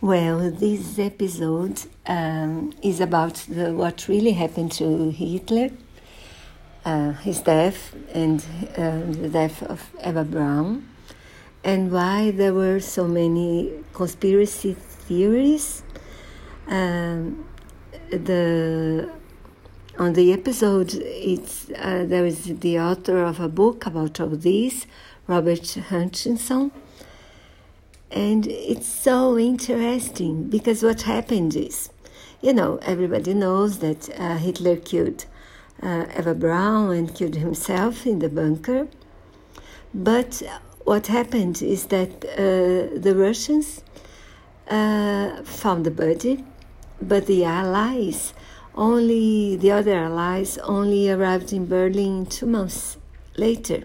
Well, this episode um, is about the, what really happened to Hitler, uh, his death, and uh, the death of Eva Braun, and why there were so many conspiracy theories. Um, the on the episode, it's uh, there is the author of a book about all this, Robert Hutchinson and it's so interesting because what happened is, you know, everybody knows that uh, Hitler killed uh, Eva Braun and killed himself in the bunker. But what happened is that uh, the Russians uh, found the body, but the Allies only, the other Allies only arrived in Berlin two months later.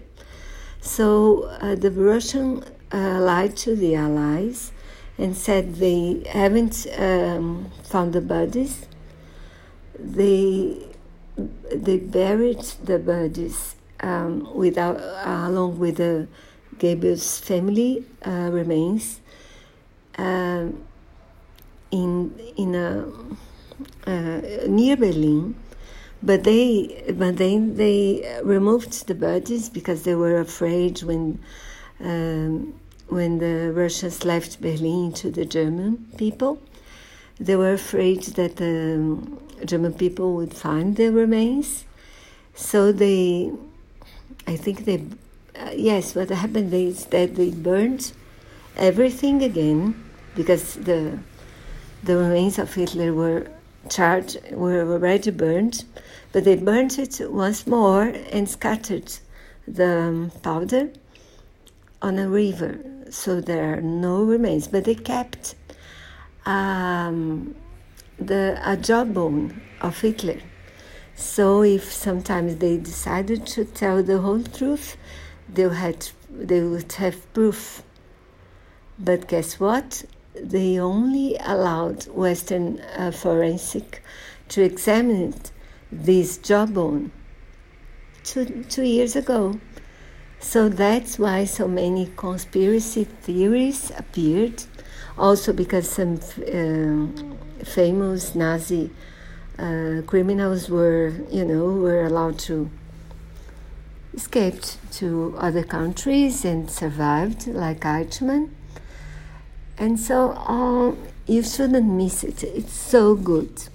So uh, the Russian uh, lied to the Allies and said they haven't um, found the bodies. They they buried the bodies um, without, uh, along with the Goebbels family uh, remains um, in in a uh, near Berlin. But they but then they removed the bodies because they were afraid when um, when the Russians left Berlin to the German people. They were afraid that the German people would find the remains. So they, I think they, uh, yes, what happened is that they burned everything again because the the remains of Hitler were charred, were already burned, but they burned it once more and scattered the powder on a river, so there are no remains. But they kept um, the a jawbone of Hitler. So if sometimes they decided to tell the whole truth, they had they would have proof. But guess what? They only allowed Western uh, forensic to examine this jawbone two, two years ago. So that's why so many conspiracy theories appeared. Also, because some uh, famous Nazi uh, criminals were, you know, were allowed to escape to other countries and survived, like Eichmann. And so, um, you shouldn't miss it. It's so good.